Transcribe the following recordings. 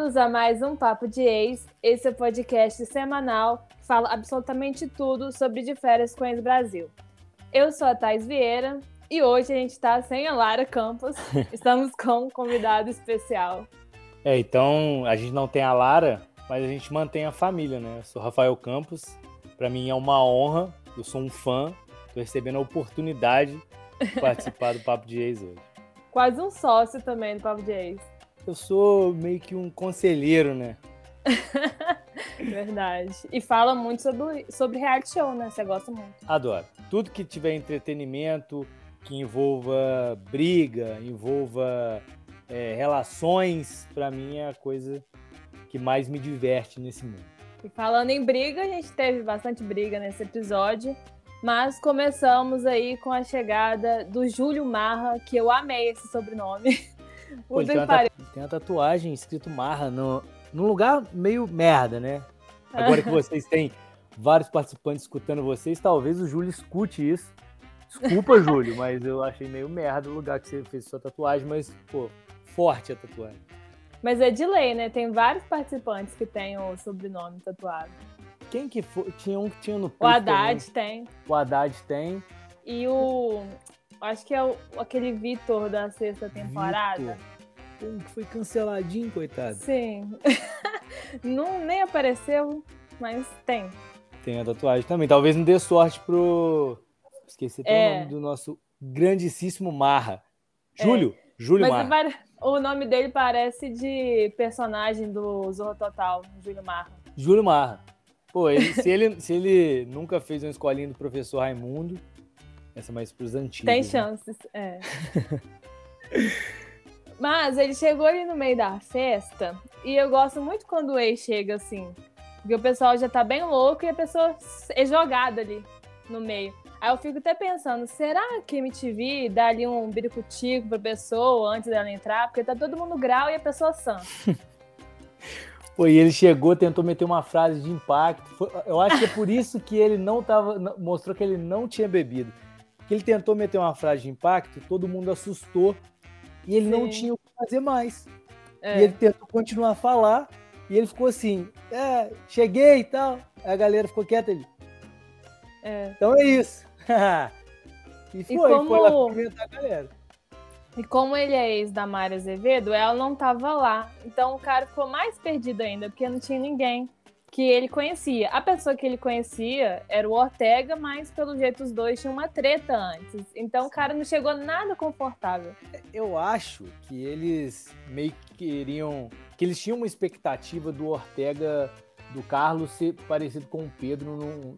Bem-vindos a mais um Papo de Ex. Esse é o podcast semanal que fala absolutamente tudo sobre de férias com ex-Brasil. Eu sou a Thais Vieira e hoje a gente está sem a Lara Campos. Estamos com um convidado especial. É, então a gente não tem a Lara, mas a gente mantém a família, né? Eu sou Rafael Campos. Para mim é uma honra, eu sou um fã, estou recebendo a oportunidade de participar do Papo de Ex hoje. Quase um sócio também do Papo de Ex. Eu sou meio que um conselheiro, né? Verdade. E fala muito sobre, sobre reality show, né? Você gosta muito. Adoro. Tudo que tiver entretenimento, que envolva briga, envolva é, relações, para mim é a coisa que mais me diverte nesse mundo. E falando em briga, a gente teve bastante briga nesse episódio. Mas começamos aí com a chegada do Júlio Marra, que eu amei esse sobrenome. Pô, tem, uma tem, uma tatuagem escrito Marra no, num lugar meio merda, né? Agora que vocês têm vários participantes escutando vocês, talvez o Júlio escute isso. Desculpa, Júlio, mas eu achei meio merda o lugar que você fez sua tatuagem, mas, pô, forte a tatuagem. Mas é de lei, né? Tem vários participantes que têm o sobrenome tatuado. Quem que foi? Tinha um que tinha no O Haddad tem. O Haddad tem. E o. Acho que é o, aquele Vitor da sexta temporada. Um que foi canceladinho, coitado. Sim. não nem apareceu, mas tem. Tem a tatuagem também. Talvez não dê sorte pro. Esqueci é. o nome do nosso grandíssimo Marra. Júlio. É. Júlio mas Marra. O nome dele parece de personagem do Zorro Total, Júlio Marra. Júlio Marra. Pô, ele, se, ele, se ele nunca fez uma escolinha do professor Raimundo, essa é mais pros antigos. Tem né? chances, é. Mas ele chegou ali no meio da festa e eu gosto muito quando o ex chega assim. Porque o pessoal já tá bem louco e a pessoa é jogada ali no meio. Aí eu fico até pensando, será que MTV dá ali um biricutico pra pessoa antes dela entrar? Porque tá todo mundo grau e a pessoa sã. Pô, e ele chegou, tentou meter uma frase de impacto. Eu acho que é por isso que ele não tava. Mostrou que ele não tinha bebido. Ele tentou meter uma frase de impacto, todo mundo assustou e ele Sim. não tinha o que fazer mais. É. E ele tentou continuar a falar e ele ficou assim: é, cheguei e tal. Aí a galera ficou quieta ali. É. Então é isso. e foi, e como... foi lá cumprimentar a galera. E como ele é ex da Mari Azevedo, ela não tava lá. Então o cara ficou mais perdido ainda, porque não tinha ninguém que ele conhecia. A pessoa que ele conhecia era o Ortega, mas pelo jeito os dois tinham uma treta antes. Então o cara não chegou nada confortável. Eu acho que eles meio que queriam. que eles tinham uma expectativa do Ortega, do Carlos, ser parecido com o Pedro num,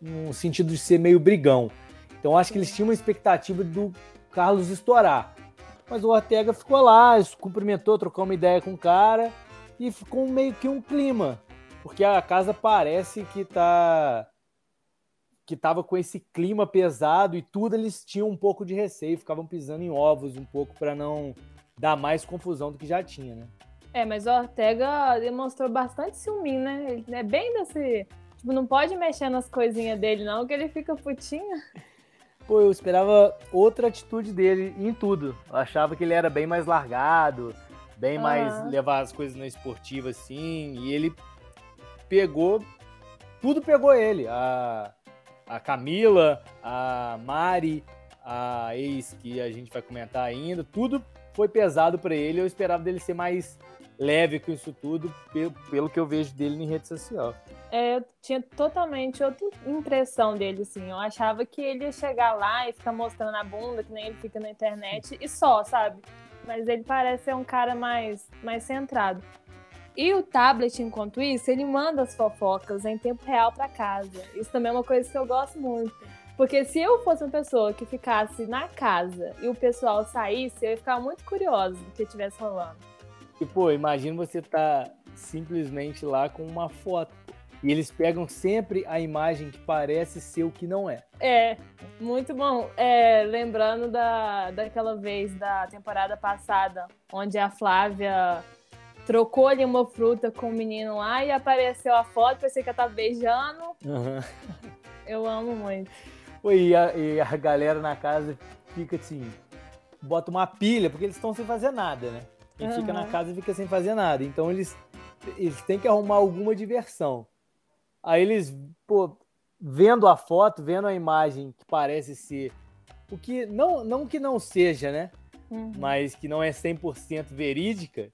num sentido de ser meio brigão. Então acho que eles tinham uma expectativa do Carlos estourar. Mas o Ortega ficou lá, cumprimentou, trocou uma ideia com o cara e ficou meio que um clima. Porque a casa parece que tá que tava com esse clima pesado e tudo eles tinham um pouco de receio, ficavam pisando em ovos um pouco para não dar mais confusão do que já tinha, né? É, mas o Ortega demonstrou bastante ciúme, né? Ele é bem desse. Tipo, não pode mexer nas coisinhas dele, não, que ele fica putinho. Pô, eu esperava outra atitude dele em tudo. Eu achava que ele era bem mais largado, bem mais levar as coisas na esportiva assim. E ele pegou. Tudo pegou ele. A, a Camila, a Mari, a ex que a gente vai comentar ainda. Tudo foi pesado para ele. Eu esperava dele ser mais leve com isso tudo, pelo, pelo que eu vejo dele em rede social. É, eu tinha totalmente outra impressão dele, assim. Eu achava que ele ia chegar lá e ficar mostrando a bunda, que nem ele fica na internet, e só, sabe? Mas ele parece ser um cara mais, mais centrado. E o tablet, enquanto isso, ele manda as fofocas em tempo real para casa. Isso também é uma coisa que eu gosto muito. Porque se eu fosse uma pessoa que ficasse na casa e o pessoal saísse, eu ia ficar muito curiosa do que estivesse rolando. E, pô, imagina você tá simplesmente lá com uma foto. E eles pegam sempre a imagem que parece ser o que não é. É, muito bom. É, lembrando da, daquela vez da temporada passada, onde a Flávia trocou ali uma fruta com o um menino lá e apareceu a foto, pensei que ela tava beijando. Uhum. Eu amo muito. E a, e a galera na casa fica assim, bota uma pilha, porque eles estão sem fazer nada, né? Quem uhum. fica na casa fica sem fazer nada. Então eles, eles têm que arrumar alguma diversão. Aí eles, pô, vendo a foto, vendo a imagem que parece ser o que não, não que não seja, né? Uhum. Mas que não é 100% verídica,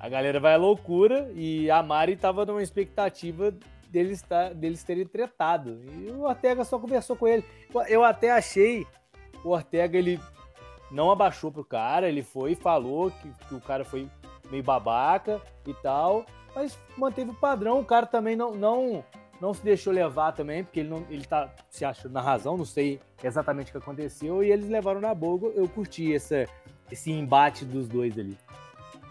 a galera vai à loucura e a Mari tava numa expectativa deles, tá, deles terem tretado. E o Ortega só conversou com ele. Eu até achei o Ortega, ele não abaixou pro cara, ele foi e falou que, que o cara foi meio babaca e tal, mas manteve o padrão. O cara também não, não, não se deixou levar também, porque ele, não, ele tá se achando na razão, não sei exatamente o que aconteceu, e eles levaram na boa. Eu curti essa, esse embate dos dois ali.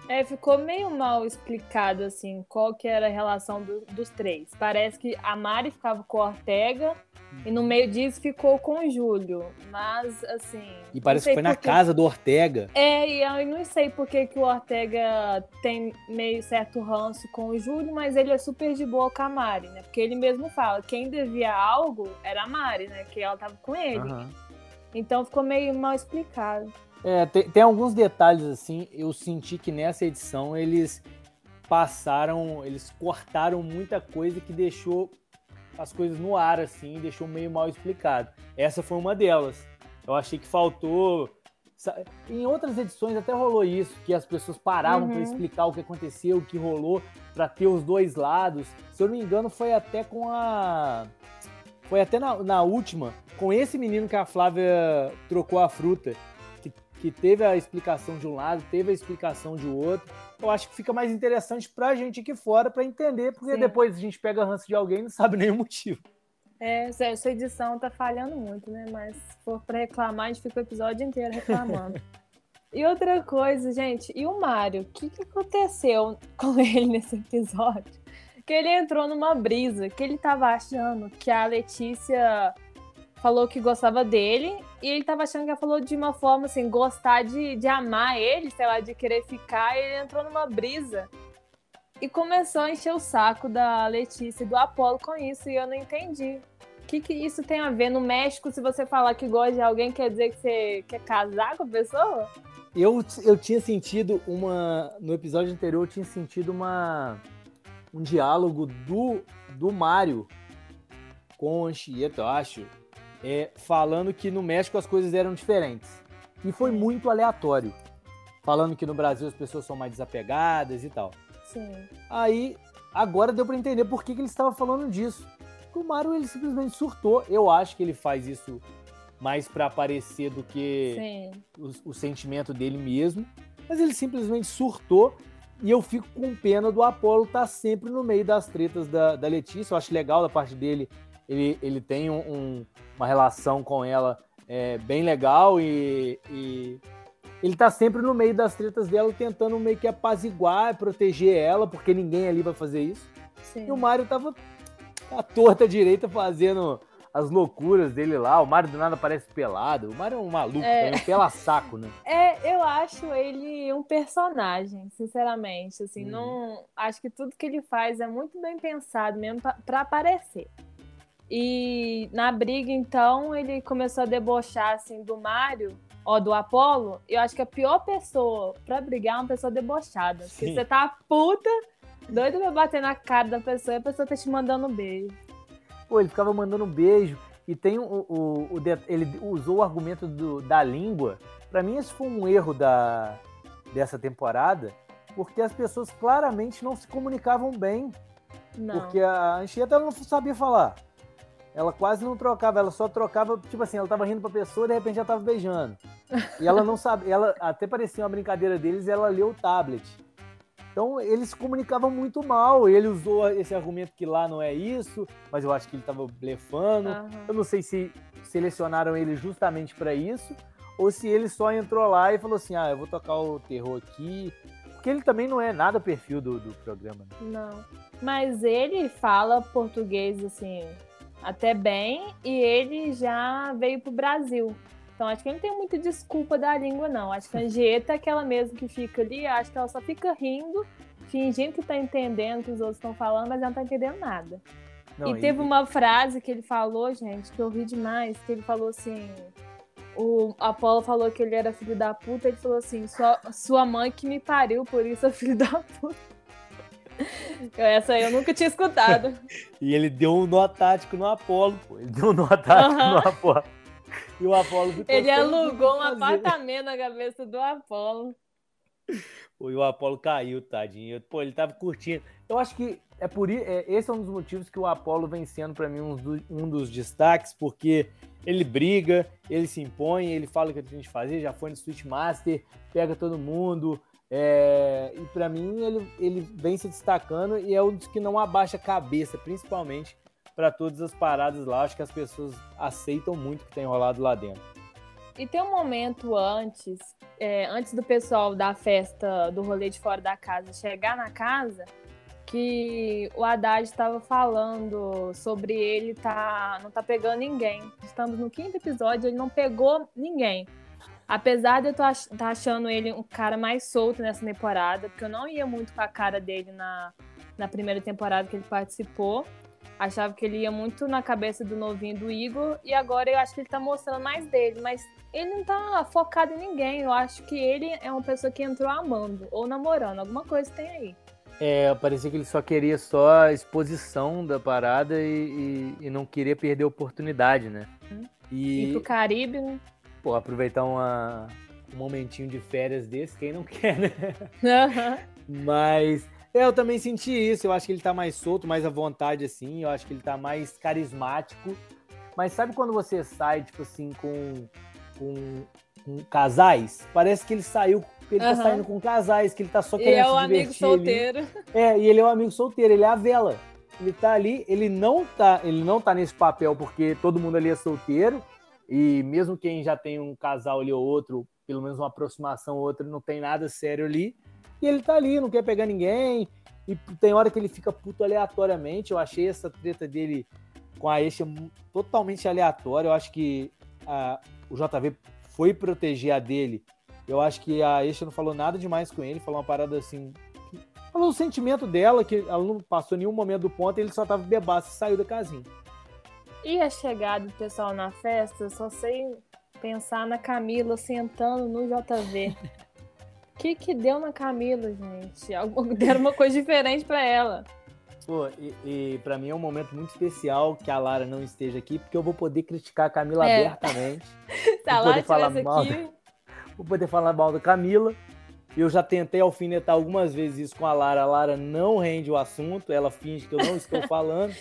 É, ficou meio mal explicado, assim, qual que era a relação do, dos três. Parece que a Mari ficava com o Ortega e no meio disso ficou com o Júlio. Mas, assim. E parece que foi na casa do Ortega. É, e eu não sei por que, que o Ortega tem meio certo ranço com o Júlio, mas ele é super de boa com a Mari, né? Porque ele mesmo fala: quem devia algo era a Mari, né? Que ela tava com ele. Uhum. Então ficou meio mal explicado. É, tem, tem, alguns detalhes assim. Eu senti que nessa edição eles passaram, eles cortaram muita coisa que deixou as coisas no ar assim, deixou meio mal explicado. Essa foi uma delas. Eu achei que faltou. Em outras edições até rolou isso, que as pessoas paravam uhum. para explicar o que aconteceu, o que rolou, para ter os dois lados. Se eu não me engano, foi até com a. Foi até na, na última, com esse menino que a Flávia trocou a fruta que teve a explicação de um lado, teve a explicação de outro. Eu acho que fica mais interessante para a gente aqui fora para entender, porque Sim. depois a gente pega ranço de alguém e não sabe nem o motivo. É, essa edição tá falhando muito, né? Mas se for para reclamar, a gente fica o episódio inteiro reclamando. e outra coisa, gente, e o Mário? O que, que aconteceu com ele nesse episódio? Que ele entrou numa brisa, que ele tava achando que a Letícia falou que gostava dele e ele tava achando que ela falou de uma forma assim, gostar de, de amar ele, sei lá, de querer ficar, e ele entrou numa brisa e começou a encher o saco da Letícia e do Apolo com isso, e eu não entendi. O que, que isso tem a ver? No México, se você falar que gosta de alguém, quer dizer que você quer casar com a pessoa? Eu, eu tinha sentido uma. No episódio anterior, eu tinha sentido uma. Um diálogo do, do Mário com a Anchieta, eu acho é, falando que no México as coisas eram diferentes. E foi muito aleatório. Falando que no Brasil as pessoas são mais desapegadas e tal. Sim. Aí, agora deu para entender por que, que ele estava falando disso. o Mario ele simplesmente surtou. Eu acho que ele faz isso mais para aparecer do que o, o, sentimento dele mesmo. Mas ele simplesmente surtou. E eu fico com pena do Apolo estar tá sempre no meio das tretas da, da Letícia. Eu acho legal da parte dele ele, ele tem um, um, uma relação com ela é, bem legal e, e, ele tá sempre no meio das tretas dela, tentando meio que apaziguar, proteger ela, porque ninguém ali vai fazer isso. Sim. E o Mário tava à torta direita fazendo as loucuras dele lá. O Mário do nada parece pelado. O Mário é um maluco, é... um pela saco, né? É, eu acho ele um personagem, sinceramente. Assim, hum. não acho que tudo que ele faz é muito bem pensado mesmo para aparecer. E na briga, então, ele começou a debochar assim do Mario, ó, do Apolo. Eu acho que a pior pessoa pra brigar é uma pessoa debochada. Sim. Porque você tá puta, doido pra bater na cara da pessoa e a pessoa tá te mandando um beijo. Pô, ele ficava mandando um beijo. E tem o, o, o ele usou o argumento do, da língua. Para mim, esse foi um erro da, dessa temporada, porque as pessoas claramente não se comunicavam bem. Não. Porque a Anchieta não sabia falar ela quase não trocava, ela só trocava, tipo assim, ela tava rindo pra pessoa e de repente já tava beijando. E ela não sabe, ela até parecia uma brincadeira deles, ela leu o tablet. Então eles se comunicavam muito mal. Ele usou esse argumento que lá não é isso, mas eu acho que ele tava blefando. Uhum. Eu não sei se selecionaram ele justamente para isso ou se ele só entrou lá e falou assim: "Ah, eu vou tocar o terror aqui". Porque ele também não é nada perfil do, do programa. Né? Não. Mas ele fala português assim, até bem e ele já veio pro Brasil. Então acho que ele não tem muita desculpa da língua, não. Acho que a Angieta é aquela mesmo que fica ali, acho que ela só fica rindo, fingindo que tá entendendo o que os outros estão falando, mas ela não tá entendendo nada. Não, e, e teve uma frase que ele falou, gente, que eu ri demais, que ele falou assim. o Apolo falou que ele era filho da puta, ele falou assim, sua, sua mãe que me pariu, por isso é filho da puta. Essa aí eu nunca tinha escutado. e ele deu um nó tático no Apolo, pô. Ele deu um nó tático no Apolo. E o Apolo ficou Ele alugou um apartamento na cabeça do Apolo. Pô, e o Apolo caiu, tadinho. Pô, ele tava curtindo. Eu acho que é por é, esse é um dos motivos que o Apolo vem sendo para mim um, do, um dos destaques, porque ele briga, ele se impõe, ele fala o que a gente fazer, já foi no Switchmaster, pega todo mundo. É, e para mim ele, ele vem se destacando e é um dos que não abaixa a cabeça, principalmente para todas as paradas lá. Acho que as pessoas aceitam muito o que tem rolado lá dentro. E tem um momento antes, é, antes do pessoal da festa do rolê de fora da casa chegar na casa, que o Haddad estava falando sobre ele tá, não tá pegando ninguém. Estamos no quinto episódio, ele não pegou ninguém. Apesar de eu estar tá achando ele um cara mais solto nessa temporada, porque eu não ia muito com a cara dele na, na primeira temporada que ele participou. Achava que ele ia muito na cabeça do novinho do Igor, e agora eu acho que ele tá mostrando mais dele, mas ele não tá focado em ninguém. Eu acho que ele é uma pessoa que entrou amando ou namorando, alguma coisa tem aí. É, parecia que ele só queria só a exposição da parada e, e, e não queria perder a oportunidade, né? Hum. E Ir pro Caribe, né? Pô, aproveitar uma, um momentinho de férias desse, quem não quer, né? Uhum. Mas é, eu também senti isso. Eu acho que ele tá mais solto, mais à vontade, assim. Eu acho que ele tá mais carismático. Mas sabe quando você sai, tipo assim, com, com, com casais? Parece que ele saiu ele uhum. tá saindo com casais, que ele tá só querendo e é o amigo solteiro. Ali. É, e ele é o amigo solteiro, ele é a vela. Ele tá ali, ele não tá, ele não tá nesse papel porque todo mundo ali é solteiro, e mesmo quem já tem um casal ali ou outro, pelo menos uma aproximação ou outra, não tem nada sério ali. E ele tá ali, não quer pegar ninguém. E tem hora que ele fica puto aleatoriamente. Eu achei essa treta dele com a Eixa totalmente aleatória. Eu acho que a, o JV foi proteger a dele eu acho que a Esha não falou nada demais com ele, falou uma parada assim. Falou o sentimento dela, que ela não passou nenhum momento do ponto, ele só tava bebaço e saiu da casinha. E a chegada do pessoal na festa, eu só sei pensar na Camila sentando no JV. O que que deu na Camila, gente? Deram uma coisa diferente para ela. Pô, e, e para mim é um momento muito especial que a Lara não esteja aqui, porque eu vou poder criticar a Camila é. abertamente. Se a Lara estivesse aqui, vou poder falar mal da Camila. Eu já tentei alfinetar algumas vezes isso com a Lara. A Lara não rende o assunto, ela finge que eu não estou falando.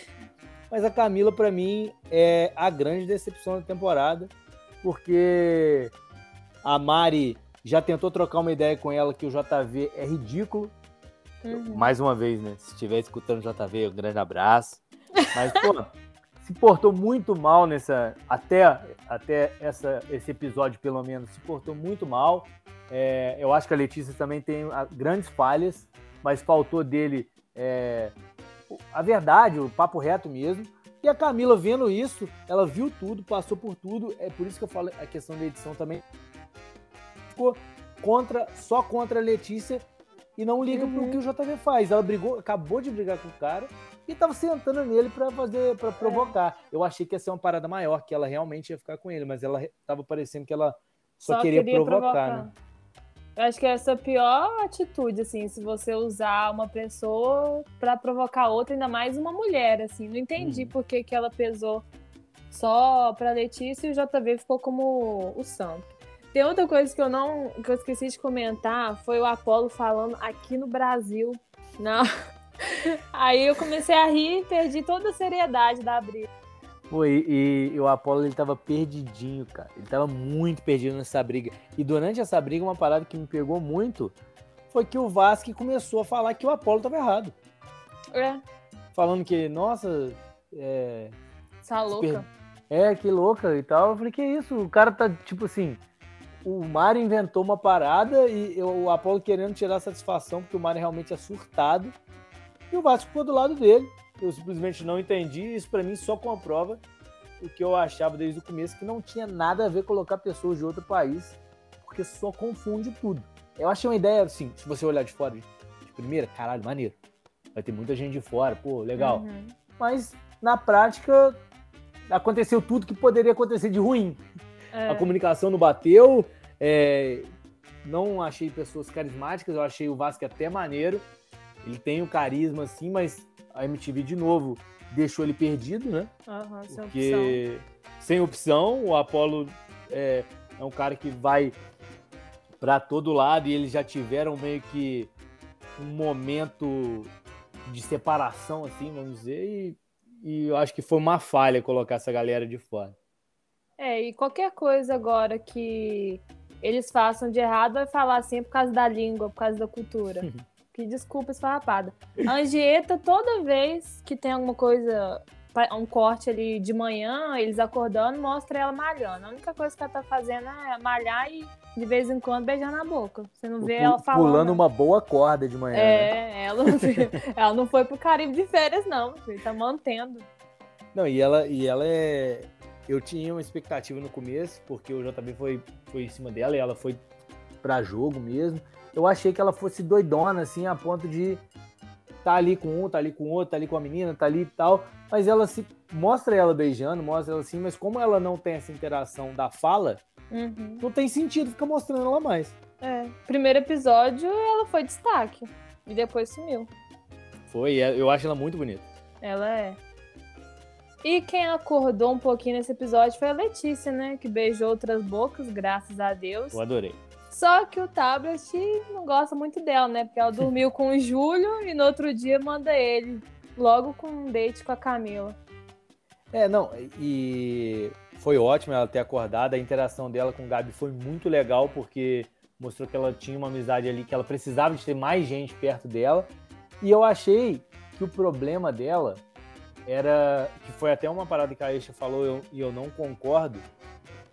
Mas a Camila, para mim, é a grande decepção da temporada, porque a Mari já tentou trocar uma ideia com ela que o JV é ridículo. Uhum. Mais uma vez, né? Se estiver escutando o JV, um grande abraço. Mas, pô, se portou muito mal nessa. Até, até essa, esse episódio, pelo menos, se portou muito mal. É, eu acho que a Letícia também tem ah, grandes falhas, mas faltou dele é, a verdade, o papo reto mesmo. E a Camila, vendo isso, ela viu tudo, passou por tudo. É por isso que eu falo a questão da edição também. Ficou contra, só contra a Letícia e não liga uhum. pro que o JV faz. Ela brigou, acabou de brigar com o cara e tava sentando nele para fazer, para provocar. É. Eu achei que ia ser uma parada maior, que ela realmente ia ficar com ele, mas ela tava parecendo que ela só, só queria, queria, provocar, provocar. né? Eu acho que essa é a pior atitude, assim, se você usar uma pessoa para provocar outra, ainda mais uma mulher, assim. Não entendi hum. por que, que ela pesou só pra Letícia e o JV ficou como o santo. Tem outra coisa que eu não que eu esqueci de comentar, foi o Apolo falando aqui no Brasil. Não, Aí eu comecei a rir e perdi toda a seriedade da briga. Pô, e, e, o Apolo ele tava perdidinho, cara. Ele tava muito perdido nessa briga. E durante essa briga, uma parada que me pegou muito foi que o Vasque começou a falar que o Apolo tava errado. É. Falando que, nossa. É. Essa louca. É, que louca e tal. Eu falei, que isso? O cara tá, tipo assim. O Mário inventou uma parada e o Apolo querendo tirar satisfação, porque o Mário realmente é surtado. E o Vasco ficou do lado dele. Eu simplesmente não entendi. Isso para mim só comprova o que eu achava desde o começo, que não tinha nada a ver colocar pessoas de outro país, porque só confunde tudo. Eu achei uma ideia, assim, se você olhar de fora, de primeira, caralho, maneiro. Vai ter muita gente de fora, pô, legal. Uhum. Mas, na prática, aconteceu tudo que poderia acontecer de ruim. É. A comunicação não bateu. É, não achei pessoas carismáticas, eu achei o Vasco até maneiro. Ele tem o carisma, assim, mas a MTV, de novo, deixou ele perdido, né? Uhum, sem Porque opção. sem opção, o Apolo é, é um cara que vai para todo lado e eles já tiveram meio que um momento de separação, assim, vamos dizer, e, e eu acho que foi uma falha colocar essa galera de fora. É, e qualquer coisa agora que eles façam de errado vai falar assim por causa da língua, por causa da cultura. que desculpa esfarrapada. A Angieta, toda vez que tem alguma coisa, um corte ali de manhã, eles acordando, mostra ela malhando. A única coisa que ela tá fazendo é malhar e de vez em quando beijar na boca. Você não vê ela falando. Pulando uma boa corda de manhã. É, né? ela, ela não foi pro Caribe de férias, não. Ele tá mantendo. Não, e ela, e ela é. Eu tinha uma expectativa no começo, porque o JB foi, foi em cima dela e ela foi para jogo mesmo. Eu achei que ela fosse doidona, assim, a ponto de tá ali com um, tá ali com outro, tá ali com a menina, tá ali e tal. Mas ela se mostra ela beijando, mostra ela assim, mas como ela não tem essa interação da fala, uhum. não tem sentido ficar mostrando ela mais. É. Primeiro episódio, ela foi destaque. E depois sumiu. Foi, é, eu acho ela muito bonita. Ela é. E quem acordou um pouquinho nesse episódio foi a Letícia, né? Que beijou outras bocas, graças a Deus. Eu adorei. Só que o Tablet não gosta muito dela, né? Porque ela dormiu com o Júlio e no outro dia manda ele logo com um date com a Camila. É, não, e foi ótimo ela ter acordado. A interação dela com o Gabi foi muito legal, porque mostrou que ela tinha uma amizade ali, que ela precisava de ter mais gente perto dela. E eu achei que o problema dela era, que foi até uma parada que a Aisha falou eu, e eu não concordo,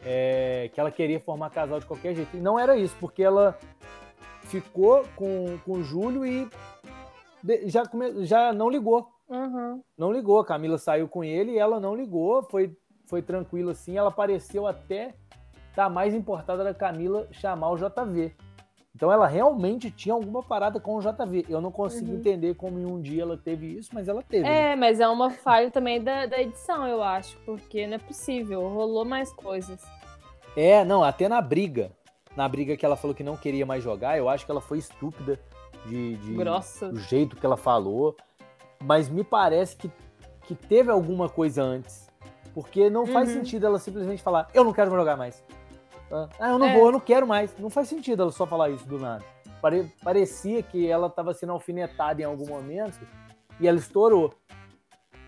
é, que ela queria formar casal de qualquer jeito. E não era isso, porque ela ficou com, com o Júlio e já, come, já não ligou. Uhum. Não ligou. A Camila saiu com ele e ela não ligou. Foi, foi tranquilo assim. Ela pareceu até estar tá mais importada da Camila chamar o JV. Então ela realmente tinha alguma parada com o JV. Eu não consigo uhum. entender como em um dia ela teve isso, mas ela teve. É, né? mas é uma falha também da, da edição, eu acho, porque não é possível, rolou mais coisas. É, não, até na briga. Na briga que ela falou que não queria mais jogar, eu acho que ela foi estúpida de, de Grossa. do jeito que ela falou. Mas me parece que, que teve alguma coisa antes. Porque não faz uhum. sentido ela simplesmente falar, eu não quero jogar mais. Ah, eu não é. vou, eu não quero mais. Não faz sentido ela só falar isso do nada. Pare parecia que ela estava sendo alfinetada em algum momento e ela estourou.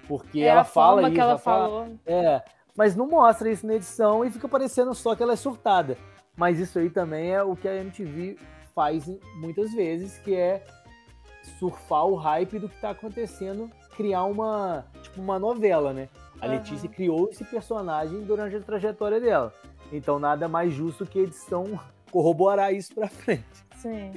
Porque é ela fala isso. que ela, ela falou. Fala, é, mas não mostra isso na edição e fica parecendo só que ela é surtada. Mas isso aí também é o que a MTV faz muitas vezes, que é surfar o hype do que está acontecendo, criar uma, tipo, uma novela, né? A uhum. Letícia criou esse personagem durante a trajetória dela. Então nada mais justo que a edição corroborar isso pra frente. Sim.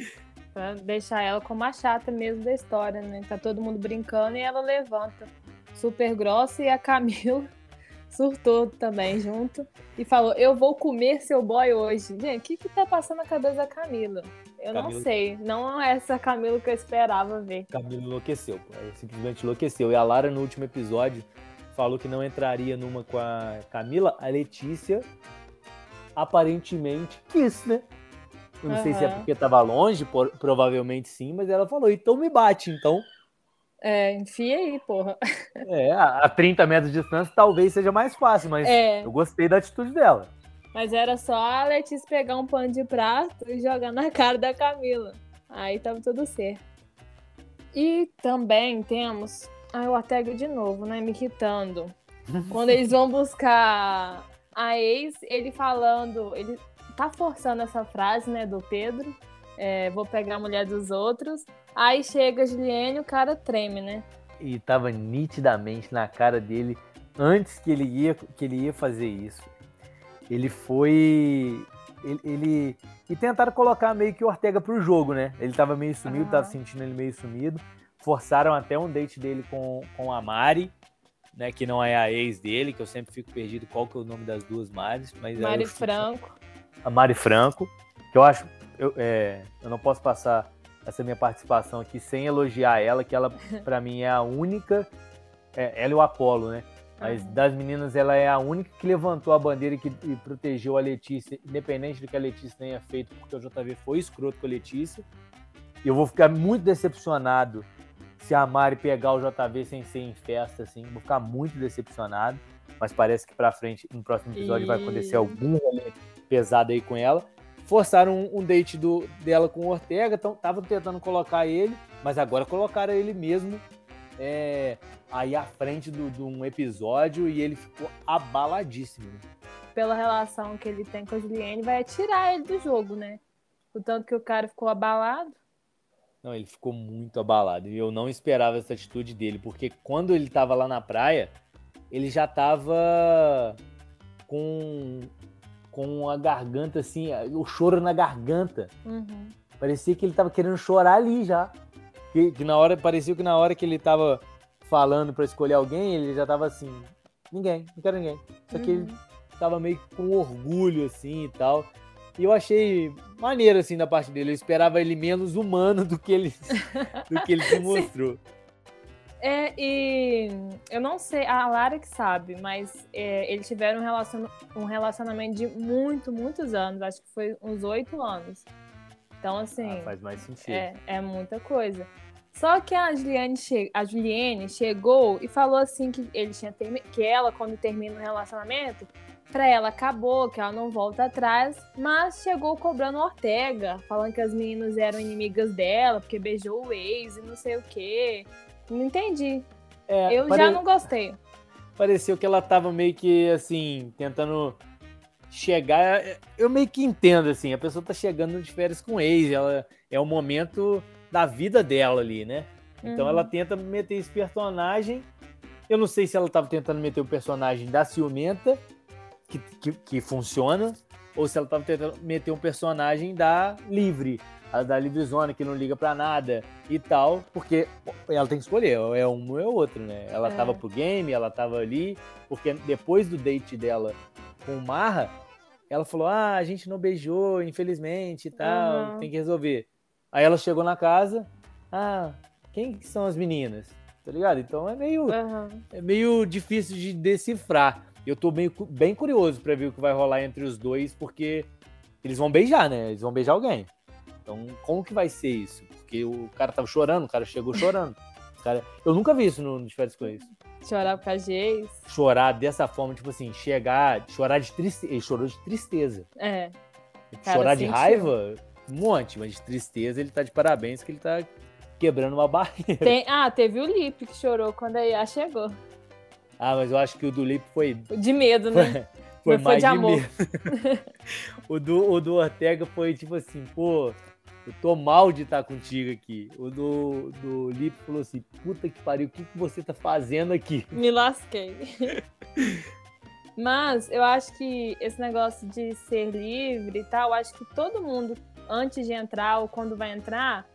Pra deixar ela como a chata mesmo da história, né? Tá todo mundo brincando e ela levanta. Super grossa e a Camila surtou também junto e falou: Eu vou comer seu boy hoje. Gente, o que que tá passando na cabeça da Camila? Eu Camila... não sei. Não é essa Camila que eu esperava ver. Camila enlouqueceu, ela simplesmente enlouqueceu. E a Lara, no último episódio, falou que não entraria numa com a Camila. A Letícia aparentemente quis, né? Eu não uhum. sei se é porque tava longe, por, provavelmente sim, mas ela falou, então me bate, então. É, enfia aí, porra. É, a 30 metros de distância talvez seja mais fácil, mas é. eu gostei da atitude dela. Mas era só a Letícia pegar um pano de prato e jogar na cara da Camila. Aí tava tudo certo. E também temos. Ai, o Ortega de novo, né? Me irritando. Quando eles vão buscar a ex, ele falando, ele tá forçando essa frase, né, do Pedro, é, vou pegar a mulher dos outros. Aí chega a Juliane, o cara treme, né? E tava nitidamente na cara dele antes que ele ia, que ele ia fazer isso. Ele foi. Ele, ele, E tentaram colocar meio que o Ortega pro jogo, né? Ele tava meio sumido, uhum. tava sentindo ele meio sumido. Forçaram até um date dele com, com a Mari né, que não é a ex dele, que eu sempre fico perdido qual que é o nome das duas Maris, mas Mari Franco. A Mari Franco, que eu acho, eu, é, eu não posso passar essa minha participação aqui sem elogiar ela, que ela para mim é a única, é, ela e o Apolo, né? Mas uhum. das meninas, ela é a única que levantou a bandeira e que e protegeu a Letícia, independente do que a Letícia tenha feito, porque o JV foi escroto com a Letícia. E eu vou ficar muito decepcionado se a Mari pegar o JV sem ser em festa, assim. Vou ficar muito decepcionado. Mas parece que pra frente, no próximo episódio, e... vai acontecer algum rolê pesado aí com ela. Forçaram um, um date do, dela com o Ortega, estavam tentando colocar ele, mas agora colocaram ele mesmo é, aí à frente de um episódio e ele ficou abaladíssimo. Pela relação que ele tem com a Juliane, vai tirar ele do jogo, né? O tanto que o cara ficou abalado. Não, ele ficou muito abalado. E eu não esperava essa atitude dele, porque quando ele tava lá na praia, ele já tava com, com a garganta assim, o choro na garganta. Uhum. Parecia que ele tava querendo chorar ali já. Que, que na hora, parecia que na hora que ele tava falando para escolher alguém, ele já tava assim, ninguém, não quero ninguém. Só que uhum. ele tava meio com orgulho assim e tal. E eu achei maneiro assim da parte dele. Eu esperava ele menos humano do que ele do que ele se mostrou. É, e eu não sei, a Lara que sabe, mas é, eles tiveram um, relacion, um relacionamento de muito, muitos anos. Acho que foi uns oito anos. Então, assim. Ah, faz mais sentido. É, é muita coisa. Só que a Juliane, che... a Juliane chegou e falou assim que ele tinha termi... que ela, quando termina o relacionamento, pra ela acabou, que ela não volta atrás, mas chegou cobrando Ortega, falando que as meninas eram inimigas dela, porque beijou o ex e não sei o quê. Não entendi. É, Eu pare... já não gostei. Pareceu que ela tava meio que assim, tentando chegar. Eu meio que entendo, assim, a pessoa tá chegando de férias com o ex, ela é o momento da vida dela ali, né? Então uhum. ela tenta meter esse personagem. Eu não sei se ela estava tentando meter o personagem da ciumenta, que, que, que funciona, ou se ela estava tentando meter um personagem da livre, a da livrezona, que não liga para nada e tal, porque ela tem que escolher, é um ou é outro, né? Ela é. tava pro game, ela tava ali, porque depois do date dela com o Marra, ela falou: Ah, a gente não beijou, infelizmente e tal, uhum. tem que resolver. Aí ela chegou na casa, ah, quem são as meninas? Tá ligado? Então é meio, uhum. é meio difícil de decifrar. Eu tô meio, bem curioso para ver o que vai rolar entre os dois, porque eles vão beijar, né? Eles vão beijar alguém. Então, como que vai ser isso? Porque o cara tava chorando, o cara chegou chorando. Cara, eu nunca vi isso no, no Férias com isso. Chorar por causa de Chorar dessa forma, tipo assim, chegar, chorar de tristeza. Ele chorou de tristeza. É. Chorar de raiva, um monte, mas de tristeza ele tá de parabéns que ele tá quebrando uma barreira. Tem, ah, teve o Lip que chorou quando a IA chegou. Ah, mas eu acho que o do Lip foi. De medo, né? Foi, foi mais foi de, de amor. o, do, o do Ortega foi tipo assim, pô, eu tô mal de estar contigo aqui. O do, do Lip falou assim, puta que pariu, o que, que você tá fazendo aqui? Me lasquei. Mas eu acho que esse negócio de ser livre e tal, acho que todo mundo antes de entrar ou quando vai entrar,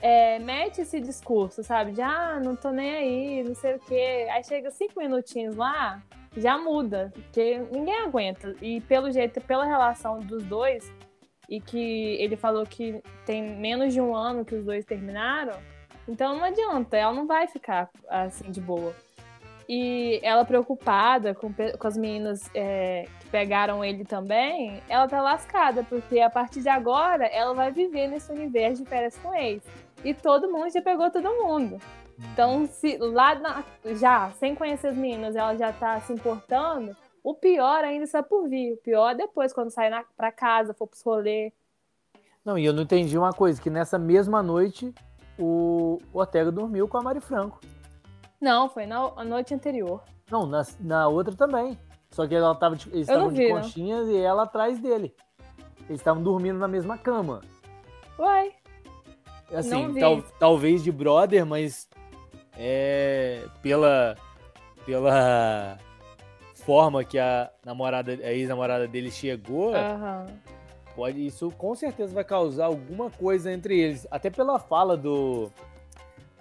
é, mete esse discurso, sabe? De ah, não tô nem aí, não sei o quê. Aí chega cinco minutinhos lá, já muda, porque ninguém aguenta. E pelo jeito, pela relação dos dois, e que ele falou que tem menos de um ano que os dois terminaram, então não adianta, ela não vai ficar assim de boa. E ela preocupada com, com as meninas é, que pegaram ele também, ela tá lascada, porque a partir de agora ela vai viver nesse universo de férias com ex. E todo mundo já pegou todo mundo. Então, se lá na, já, sem conhecer as meninas, ela já tá se importando, o pior ainda está por vir. O pior é depois, quando sair na, pra casa, for pros rolê. Não, e eu não entendi uma coisa, que nessa mesma noite o Ortega dormiu com a Mari Franco. Não, foi na noite anterior. Não, na, na outra também. Só que ela tava de, eles estavam de conchinhas não. e ela atrás dele. Eles estavam dormindo na mesma cama. Uai. Assim, tal, talvez de brother, mas é, pela, pela forma que a namorada, a ex-namorada dele chegou, uhum. pode, isso com certeza vai causar alguma coisa entre eles. Até pela fala do,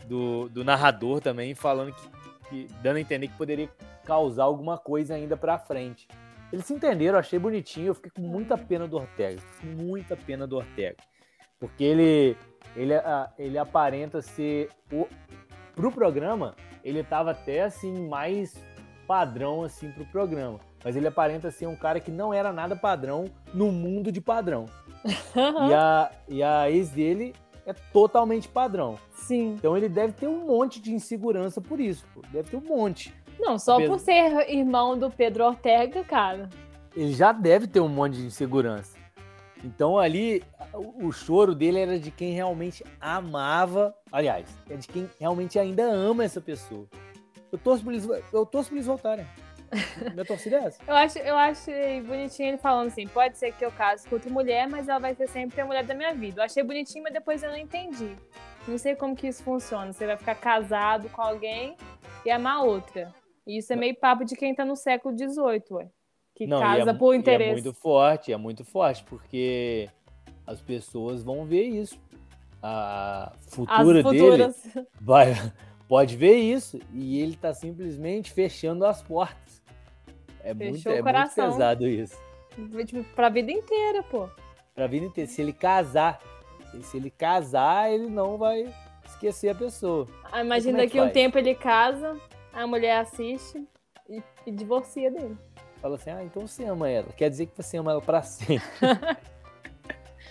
do, do narrador também, falando que, que, dando a entender que poderia causar alguma coisa ainda pra frente. Eles se entenderam, achei bonitinho, eu fiquei com muita pena do Ortega, muita pena do Ortega. Porque ele, ele, ele aparenta ser, o, pro programa, ele tava até assim, mais padrão assim pro programa. Mas ele aparenta ser um cara que não era nada padrão no mundo de padrão. e, a, e a ex dele é totalmente padrão. Sim. Então ele deve ter um monte de insegurança por isso. Pô. Deve ter um monte. Não, só por ser irmão do Pedro Ortega, cara. Ele já deve ter um monte de insegurança. Então ali o choro dele era de quem realmente amava, aliás, é de quem realmente ainda ama essa pessoa. Eu torço pra eles, eu torço pra eles voltarem. Minha torcida é essa. eu, acho, eu achei bonitinho ele falando assim: pode ser que eu case com outra mulher, mas ela vai ser sempre a mulher da minha vida. Eu achei bonitinho, mas depois eu não entendi. Não sei como que isso funciona. Você vai ficar casado com alguém e amar outra. E isso é meio papo de quem tá no século XVIII, ué. Que não, casa é, por interesse. é muito forte, é muito forte, porque as pessoas vão ver isso. A futura dele vai, pode ver isso. E ele tá simplesmente fechando as portas. É, muito, é muito pesado isso. Tipo, pra vida inteira, pô. Pra vida inteira. Se ele casar, se ele casar, ele não vai esquecer a pessoa. Ah, imagina é que um tempo ele casa, a mulher assiste e, e divorcia dele. Fala assim, ah, então você ama ela. Quer dizer que você ama ela pra sempre.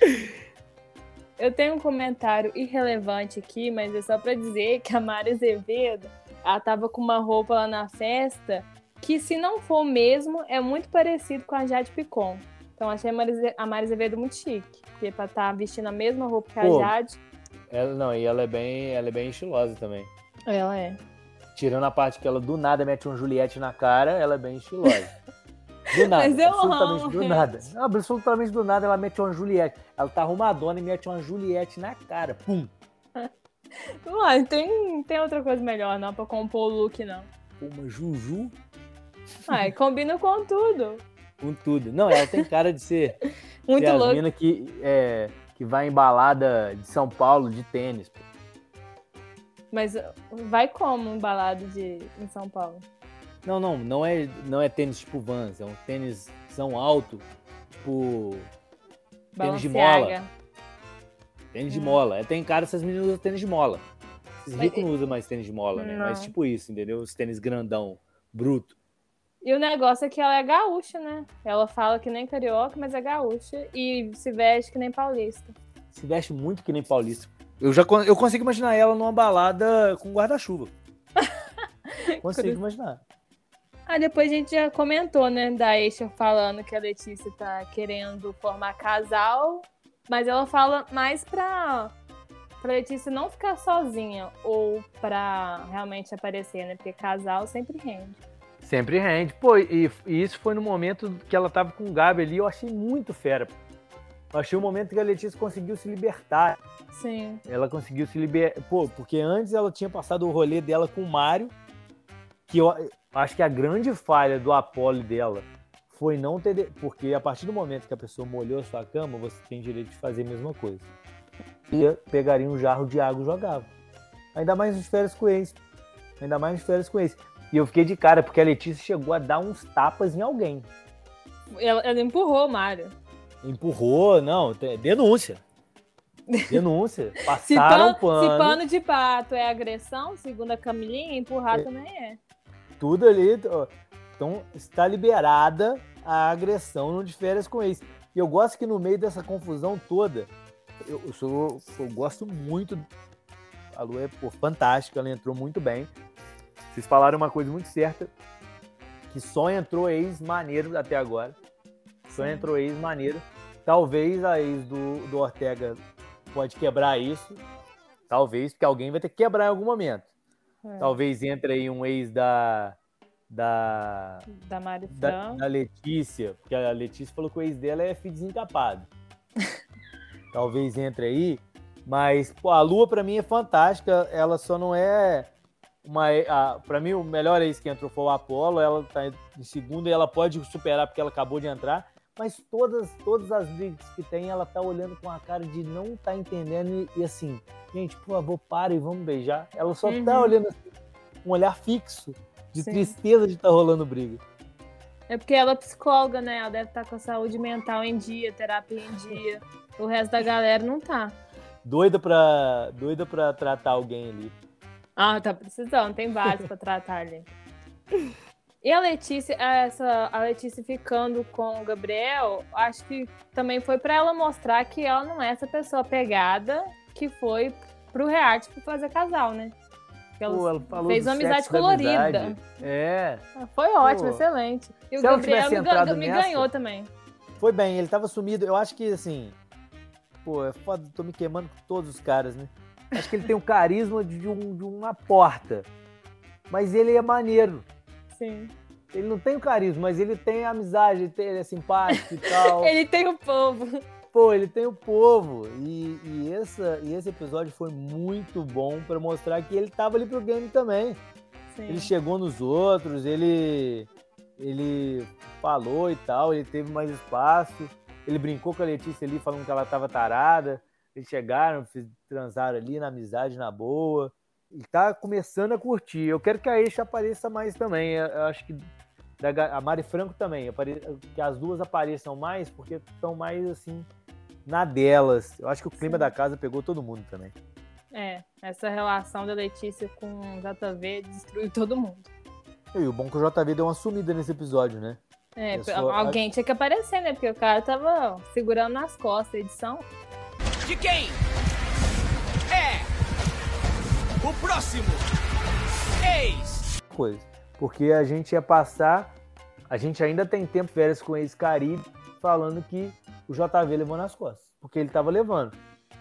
Eu tenho um comentário irrelevante aqui, mas é só para dizer que a Mari Azevedo, ela tava com uma roupa lá na festa que, se não for mesmo, é muito parecido com a Jade Picon. Então achei a Mari Azevedo muito chique, porque pra estar tá vestindo a mesma roupa que a Pô, Jade. Ela, não, e ela é bem, ela é bem estilosa também. Ela é. Tirando a parte que ela do nada mete um Juliette na cara, ela é bem estilosa. Do nada. Mas eu absolutamente amo, do nada. absolutamente do nada ela mete uma Juliette. Ela tá arrumadona e mete uma Juliette na cara. Pum. Uai, tem, tem outra coisa melhor não pra compor o look, não. Uma Juju? Ai, combina com tudo. Com tudo. Não, ela tem cara de ser. Muito louco. mina que, é, que vai em balada de São Paulo de tênis. Mas vai como em balada de, em São Paulo? Não, não, não é, não é tênis tipo Vans, é um tênis são alto, tipo tênis de mola. Tênis de hum. mola. É, tem cara essas meninas usam tênis de mola. Esses ricos não usam mais tênis de mola, né? Não. Mas tipo isso, entendeu? Os tênis grandão, bruto. E o negócio é que ela é gaúcha, né? Ela fala que nem carioca, mas é gaúcha e se veste que nem paulista. Se veste muito que nem paulista. Eu já eu consigo imaginar ela numa balada com guarda-chuva. consigo imaginar. Ah, depois a gente já comentou, né, da Aisha falando que a Letícia tá querendo formar casal, mas ela fala mais pra, pra Letícia não ficar sozinha ou pra realmente aparecer, né? Porque casal sempre rende. Sempre rende. Pô, e, e isso foi no momento que ela tava com o Gabi ali, eu achei muito fera. Eu achei o momento que a Letícia conseguiu se libertar. Sim. Ela conseguiu se libertar. Pô, porque antes ela tinha passado o rolê dela com o Mário, que eu, Acho que a grande falha do Apolo dela foi não ter. Porque a partir do momento que a pessoa molhou a sua cama, você tem direito de fazer a mesma coisa. E pegaria um jarro de água e jogava. Ainda mais nos férias com ex. Ainda mais nos férias com ex. E eu fiquei de cara, porque a Letícia chegou a dar uns tapas em alguém. Ela, ela empurrou o Mário. Empurrou, não, denúncia. Denúncia. Passaram se pano, pano. Se pano de pato é agressão, segundo a Camilinha, empurrar é. também é tudo ali. Então está liberada a agressão no de férias com ex. E eu gosto que no meio dessa confusão toda, eu, eu, sou, eu gosto muito. A Lu é pô, fantástica, ela entrou muito bem. Vocês falaram uma coisa muito certa, que só entrou ex maneiro até agora. Só entrou ex maneiro. Talvez a ex do, do Ortega pode quebrar isso. Talvez, porque alguém vai ter que quebrar em algum momento. É. Talvez entre aí um ex da. Da. Da Mari da, da, Letícia, porque a Letícia falou que o ex dela é filho desencapado. Talvez entre aí. Mas, pô, a Lua para mim é fantástica. Ela só não é uma. Para mim, o melhor ex que entrou foi o Apollo. Ela tá em segundo e ela pode superar porque ela acabou de entrar. Mas todas, todas as brigas que tem, ela tá olhando com a cara de não tá entendendo e, e assim, gente, por favor, para e vamos beijar. Ela só tá uhum. tá olhando assim, um olhar fixo de Sim. tristeza de estar tá rolando briga. É porque ela é psicóloga, né? Ela deve estar tá com a saúde mental em dia, terapia em dia. O resto da galera não tá. Doida pra, doida pra tratar alguém ali. Ah, tá precisando. Tem vários pra tratar ali. E a Letícia, essa, a Letícia ficando com o Gabriel, acho que também foi para ela mostrar que ela não é essa pessoa pegada que foi pro reality pra fazer casal, né? Ela, Pô, ela fez uma amizade colorida. Amizade. É. Foi ótimo, Pô. excelente. E o Gabriel me, me ganhou também. Foi bem, ele tava sumido. Eu acho que assim. Pô, é foda, tô me queimando com todos os caras, né? Acho que ele tem o carisma de, um, de uma porta. Mas ele é maneiro. Sim. Ele não tem o carisma, mas ele tem a amizade, ele é simpático e tal. ele tem o povo. Pô, ele tem o povo. E, e, essa, e esse episódio foi muito bom para mostrar que ele tava ali pro game também. Sim. Ele chegou nos outros, ele, ele falou e tal, ele teve mais espaço. Ele brincou com a Letícia ali, falando que ela tava tarada. Eles chegaram, transaram ali na amizade, na boa e tá começando a curtir. Eu quero que a Eixa apareça mais também. Eu acho que a Mari Franco também, que as duas apareçam mais, porque estão mais assim na delas. Eu acho que o clima Sim. da casa pegou todo mundo também. É, essa relação da Letícia com o JV destruiu todo mundo. E o bom é que o JV deu uma sumida nesse episódio, né? É, alguém tinha que aparecer, né? Porque o cara tava segurando nas costas a edição. De quem? O próximo! Ex! Coisa. Porque a gente ia passar. A gente ainda tem tempo férias com ex-Caribe falando que o JV levou nas costas. Porque ele tava levando.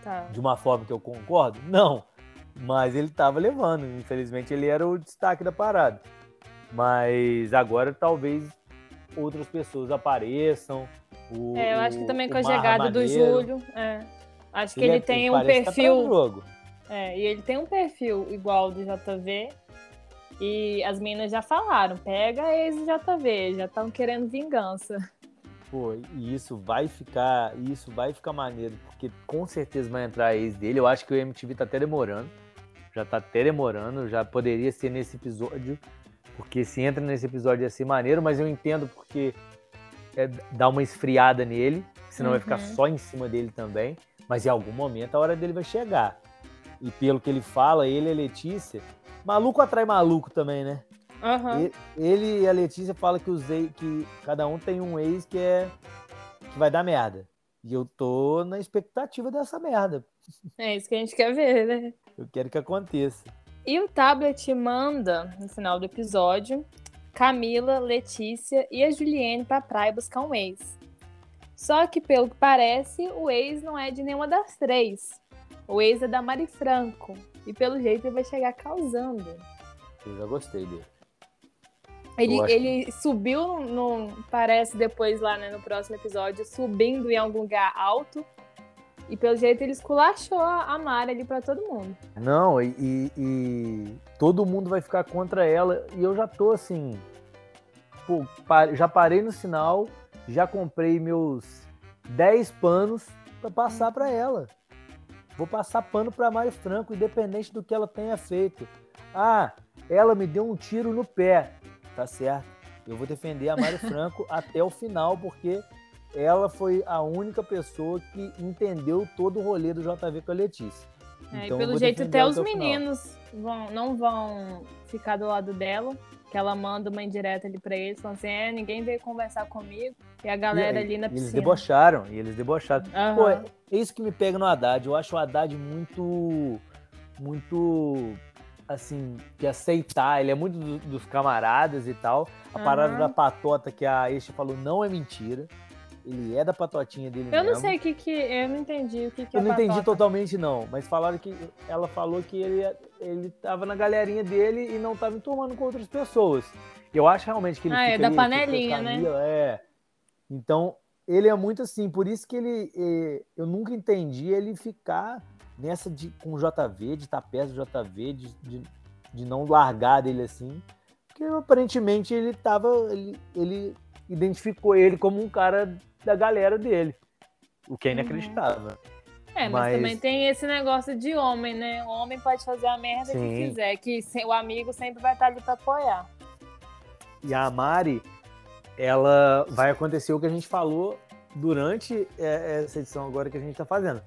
Tá. De uma forma que eu concordo? Não. Mas ele tava levando. Infelizmente ele era o destaque da parada. Mas agora talvez outras pessoas apareçam. O, é, eu acho que também com a chegada do Júlio. É. Acho que ele, ele tem um perfil. Tá é, e ele tem um perfil igual do JV. E as meninas já falaram, pega ex do JV, já estão querendo vingança. Pô, e isso vai ficar, isso vai ficar maneiro, porque com certeza vai entrar ex dele. Eu acho que o MTV tá até demorando. Já tá até demorando, já poderia ser nesse episódio, porque se entra nesse episódio ia ser maneiro, mas eu entendo porque é, dá uma esfriada nele, senão uhum. vai ficar uhum. só em cima dele também. Mas em algum momento a hora dele vai chegar e pelo que ele fala, ele e a Letícia. Maluco atrai maluco também, né? Uhum. Ele e a Letícia falam que, os ex, que cada um tem um ex que é que vai dar merda. E eu tô na expectativa dessa merda. É isso que a gente quer ver, né? Eu quero que aconteça. E o tablet manda, no final do episódio, Camila, Letícia e a Juliane pra praia buscar um ex. Só que, pelo que parece, o ex não é de nenhuma das três. O ex é da Mari Franco. E pelo jeito ele vai chegar causando. Eu já gostei dele. Ele, ele que... subiu, no, parece depois lá né, no próximo episódio, subindo em algum lugar alto. E pelo jeito ele esculachou a Mari ali pra todo mundo. Não, e, e, e, todo mundo vai ficar contra ela. E eu já tô assim. Pô, já parei no sinal, já comprei meus 10 panos para passar para ela. Vou passar pano para Mari Franco, independente do que ela tenha feito. Ah, ela me deu um tiro no pé. Tá certo. Eu vou defender a Mari Franco até o final, porque ela foi a única pessoa que entendeu todo o rolê do JV com a Letícia. É, então, e pelo jeito até os meninos vão, não vão ficar do lado dela que ela manda uma indireta ali pra eles, falando assim, é, ninguém veio conversar comigo, e a galera e, ali na piscina. Eles debocharam, e eles debocharam. Uhum. Pô, é isso que me pega no Haddad, eu acho o Haddad muito, muito, assim, que aceitar, ele é muito do, dos camaradas e tal, a uhum. parada da patota que a Este falou não é mentira, ele é da patotinha dele Eu mesmo. não sei o que que. Eu não entendi o que que Eu é não patota. entendi totalmente, não. Mas falaram que. Ela falou que ele, ele tava na galerinha dele e não tava enturmando com outras pessoas. Eu acho realmente que ele. Ah, é da panelinha, né? É. Então, ele é muito assim. Por isso que ele. É, eu nunca entendi ele ficar nessa de, com o JV, de estar perto do JV, de, de, de não largar dele assim. Porque aparentemente ele tava. Ele, ele identificou ele como um cara da galera dele. O que é inacreditável. Uhum. É, mas, mas, também tem esse negócio de homem, né? O homem pode fazer a merda Sim. que quiser, que o amigo sempre vai estar ali para apoiar. E a Mari, ela vai acontecer o que a gente falou durante é, essa edição agora que a gente está fazendo.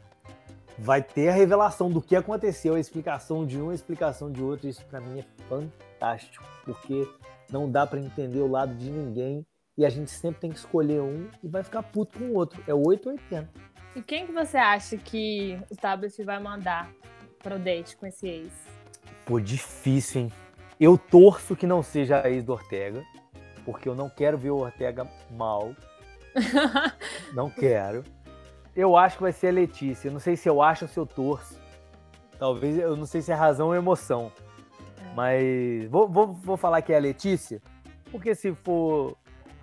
vai ter a revelação do que aconteceu, a explicação de um, a explicação de outro. Isso para mim é fantástico, porque não dá para entender o lado de ninguém e a gente sempre tem que escolher um e vai ficar puto com o outro. É 880. E quem que você acha que o Tablet vai mandar pro date com esse ex? Pô, difícil, hein? Eu torço que não seja a ex do Ortega, porque eu não quero ver o Ortega mal. não quero. Eu acho que vai ser a Letícia. Eu não sei se eu acho ou se eu torço. Talvez, eu não sei se é razão ou emoção. É. Mas vou, vou, vou falar que é a Letícia, porque se for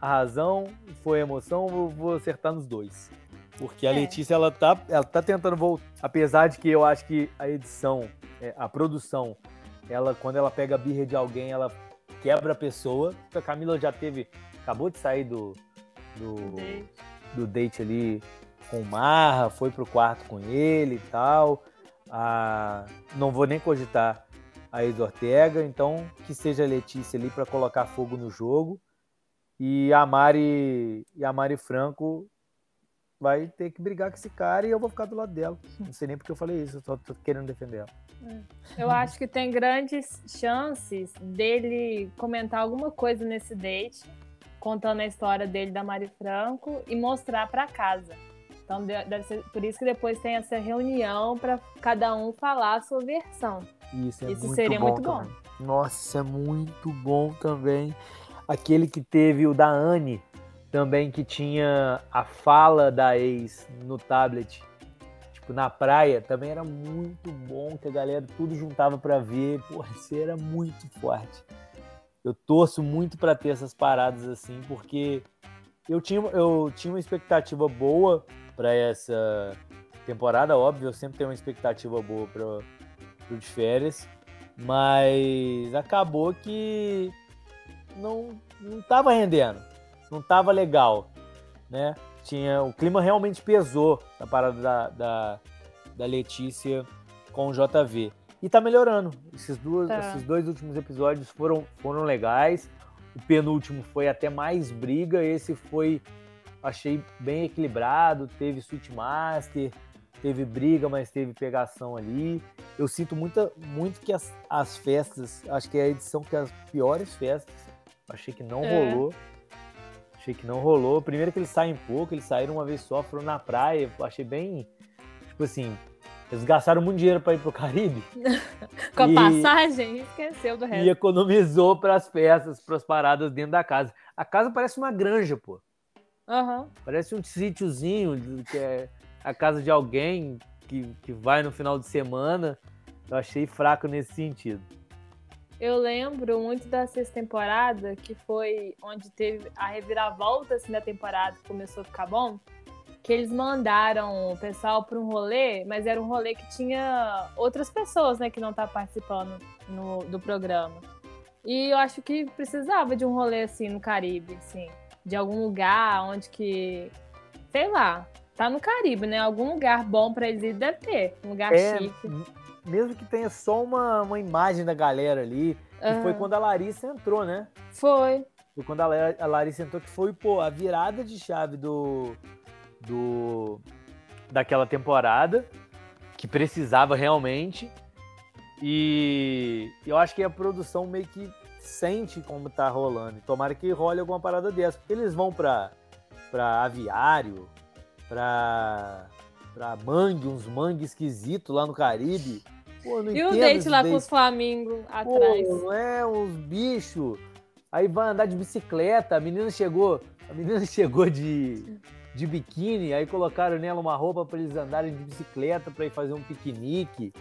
a razão, for a emoção, eu vou acertar nos dois. Porque a é. Letícia, ela tá, ela tá tentando voltar. Apesar de que eu acho que a edição, é, a produção, ela, quando ela pega a birra de alguém, ela quebra a pessoa. A Camila já teve. Acabou de sair do. Do date, do date ali com o Marra, foi pro quarto com ele e tal. Ah, não vou nem cogitar a Ex Ortega, então que seja a Letícia ali para colocar fogo no jogo. E a Mari, e a Mari Franco vai ter que brigar com esse cara e eu vou ficar do lado dela. Não sei nem porque eu falei isso, eu só tô querendo defender ela. É. Eu acho que tem grandes chances dele comentar alguma coisa nesse date, contando a história dele da Mari Franco e mostrar para casa. Então deve ser por isso que depois tem essa reunião para cada um falar a sua versão. Isso, é isso muito seria bom muito bom. Também. Nossa, isso é muito bom também. Aquele que teve o da Anne também que tinha a fala da ex no tablet, tipo na praia, também era muito bom que a galera tudo juntava para ver. Porra, isso era muito forte. Eu torço muito para ter essas paradas assim, porque eu tinha, eu tinha uma expectativa boa para essa temporada, óbvio, eu sempre tenho uma expectativa boa para o de férias, mas acabou que não não estava rendendo não tava legal, né? Tinha, o clima realmente pesou na parada da, da, da Letícia com o JV. E tá melhorando. Esses, duas, tá. esses dois últimos episódios foram, foram legais. O penúltimo foi até mais briga. Esse foi, achei bem equilibrado. Teve Sweet Master, teve briga, mas teve pegação ali. Eu sinto muita, muito que as, as festas, acho que é a edição que é as piores festas. Achei que não é. rolou. Achei que não rolou. Primeiro que eles saem pouco, eles saíram uma vez só, foram na praia. Achei bem. Tipo assim, eles gastaram muito dinheiro para ir pro Caribe. Com a e, passagem, esqueceu do resto. E economizou para as festas, para as paradas dentro da casa. A casa parece uma granja, pô. Uhum. Parece um sítiozinho, que é a casa de alguém que, que vai no final de semana. Eu achei fraco nesse sentido. Eu lembro muito da sexta temporada, que foi onde teve a reviravolta assim, da temporada que começou a ficar bom. Que eles mandaram o pessoal para um rolê, mas era um rolê que tinha outras pessoas, né, que não tá participando no, do programa. E eu acho que precisava de um rolê assim no Caribe, assim, de algum lugar onde que, sei lá, tá no Caribe, né? Algum lugar bom para eles ir deve ter, um lugar é, chique mesmo que tenha só uma, uma imagem da galera ali, que uhum. foi quando a Larissa entrou, né? Foi. Foi quando a, a Larissa entrou, que foi, pô, a virada de chave do, do daquela temporada, que precisava realmente. E eu acho que a produção meio que sente como tá rolando. Tomara que role alguma parada dessa, porque eles vão pra, pra aviário, pra, pra mangue, uns mangue esquisitos lá no Caribe. Pô, e o date lá com os flamingos atrás. Pô, não é, uns bichos. Aí vai andar de bicicleta, a menina chegou, a menina chegou de, de biquíni, aí colocaram nela uma roupa para eles andarem de bicicleta para ir fazer um piquenique.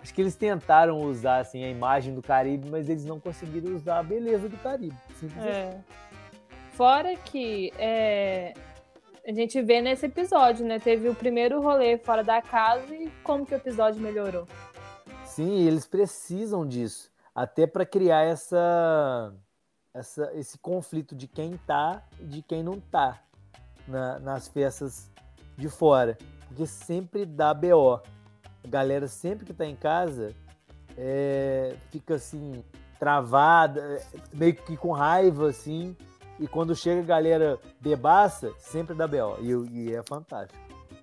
Acho que eles tentaram usar assim a imagem do Caribe, mas eles não conseguiram usar a beleza do Caribe. É. Assim. Fora que é, a gente vê nesse episódio, né? Teve o primeiro rolê fora da casa e como que o episódio melhorou. Sim, eles precisam disso, até para criar essa, essa, esse conflito de quem tá e de quem não tá na, nas festas de fora, porque sempre dá BO. A galera sempre que tá em casa é, fica assim travada, meio que com raiva assim, e quando chega a galera bebaça, sempre dá BO, e, e é fantástico.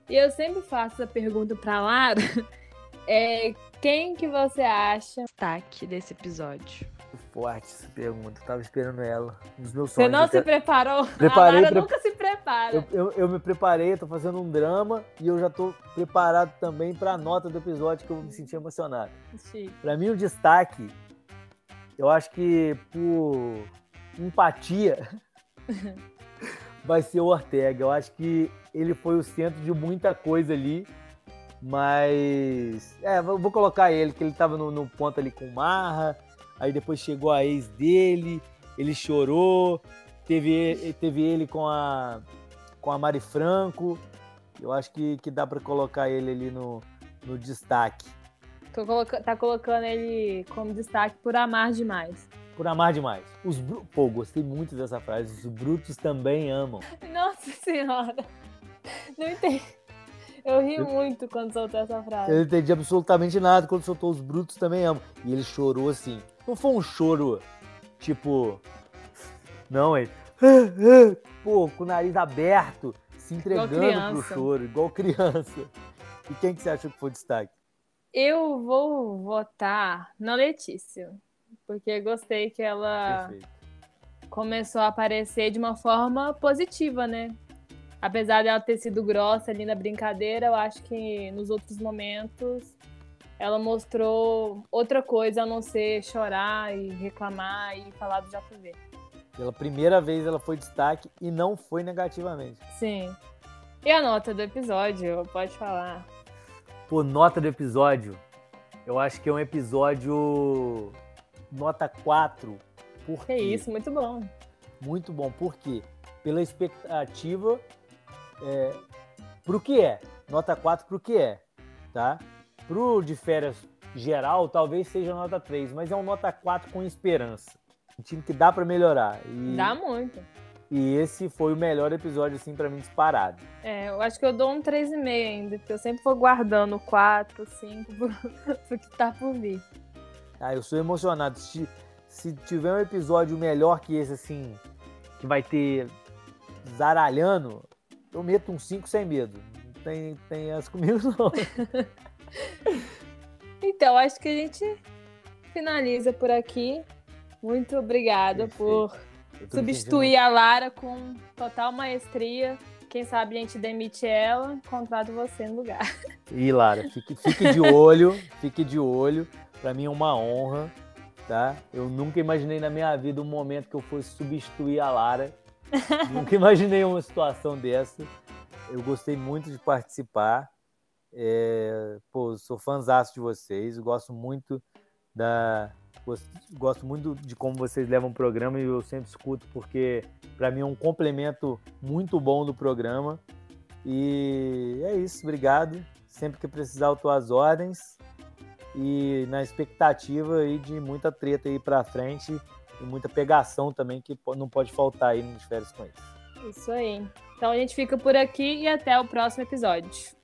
E eu sempre faço essa pergunta pra Lara. É, quem que você acha destaque desse episódio? Forte essa pergunta, eu tava esperando ela. Nos meus Você sonhos. não até- se preparou? Preparei, a Lara pre- nunca se prepara. eu, eu, eu me preparei, tô fazendo um drama e eu já tô preparado também pra nota do episódio que eu vou me sentir emocionado. Chique. Pra mim, o destaque, eu acho que por empatia, vai ser o Ortega. Eu acho que ele foi o centro de muita coisa ali, mas. É, vou colocar ele, que ele tava no, no ponto ali com Marra, aí depois chegou a ex dele, ele chorou, teve, teve ele com a, com a Mari Franco. Eu acho que, que dá pra colocar ele ali no, no destaque. Tô coloca- tá colocando ele como destaque por amar demais. Por amar demais. Os. Pô, gostei muito dessa frase. Os brutos também amam. Nossa senhora. Não entendi. Eu ri muito quando soltou essa frase. Eu não entendi absolutamente nada quando soltou os brutos também amam. E ele chorou assim. Não foi um choro, tipo. Não, ele. Pô, com o nariz aberto, se entregando pro choro, igual criança. E quem que você achou que foi o destaque? Eu vou votar na Letícia. Porque gostei que ela Perfeito. começou a aparecer de uma forma positiva, né? Apesar dela ter sido grossa ali na brincadeira, eu acho que nos outros momentos ela mostrou outra coisa a não ser chorar e reclamar e falar do JV. Pela primeira vez ela foi destaque e não foi negativamente. Sim. E a nota do episódio, pode falar. Pô, nota do episódio. Eu acho que é um episódio nota 4. Por Que quê? isso, muito bom. Muito bom. Por quê? Pela expectativa é, pro que é. Nota 4 pro que é, tá? Pro de férias geral, talvez seja nota 3, mas é um nota 4 com esperança. Um time que dá pra melhorar. E, Dá muito. e esse foi o melhor episódio, assim, pra mim, disparado. É, eu acho que eu dou um 3,5 ainda, porque eu sempre vou guardando 4, 5 pro, pro que tá por vir. Ah, eu sou emocionado. Se, se tiver um episódio melhor que esse, assim, que vai ter zaralhando, eu meto um 5 sem medo. Não tem, tem essa comigo, não. Então, acho que a gente finaliza por aqui. Muito obrigada por substituir a Lara com total maestria. Quem sabe a gente demite ela, contrata você no lugar. Ih, Lara, fique, fique de olho, fique de olho. Pra mim é uma honra, tá? Eu nunca imaginei na minha vida um momento que eu fosse substituir a Lara. nunca imaginei uma situação dessa. Eu gostei muito de participar. É, pô, sou fãzaço de vocês. Gosto muito da. Gosto, gosto muito de como vocês levam o programa e eu sempre escuto porque para mim é um complemento muito bom do programa. E é isso, obrigado. Sempre que precisar, eu tô às ordens. E na expectativa aí de muita treta aí pra frente e muita pegação também que não pode faltar aí nos férias com eles. Isso aí. Então a gente fica por aqui e até o próximo episódio.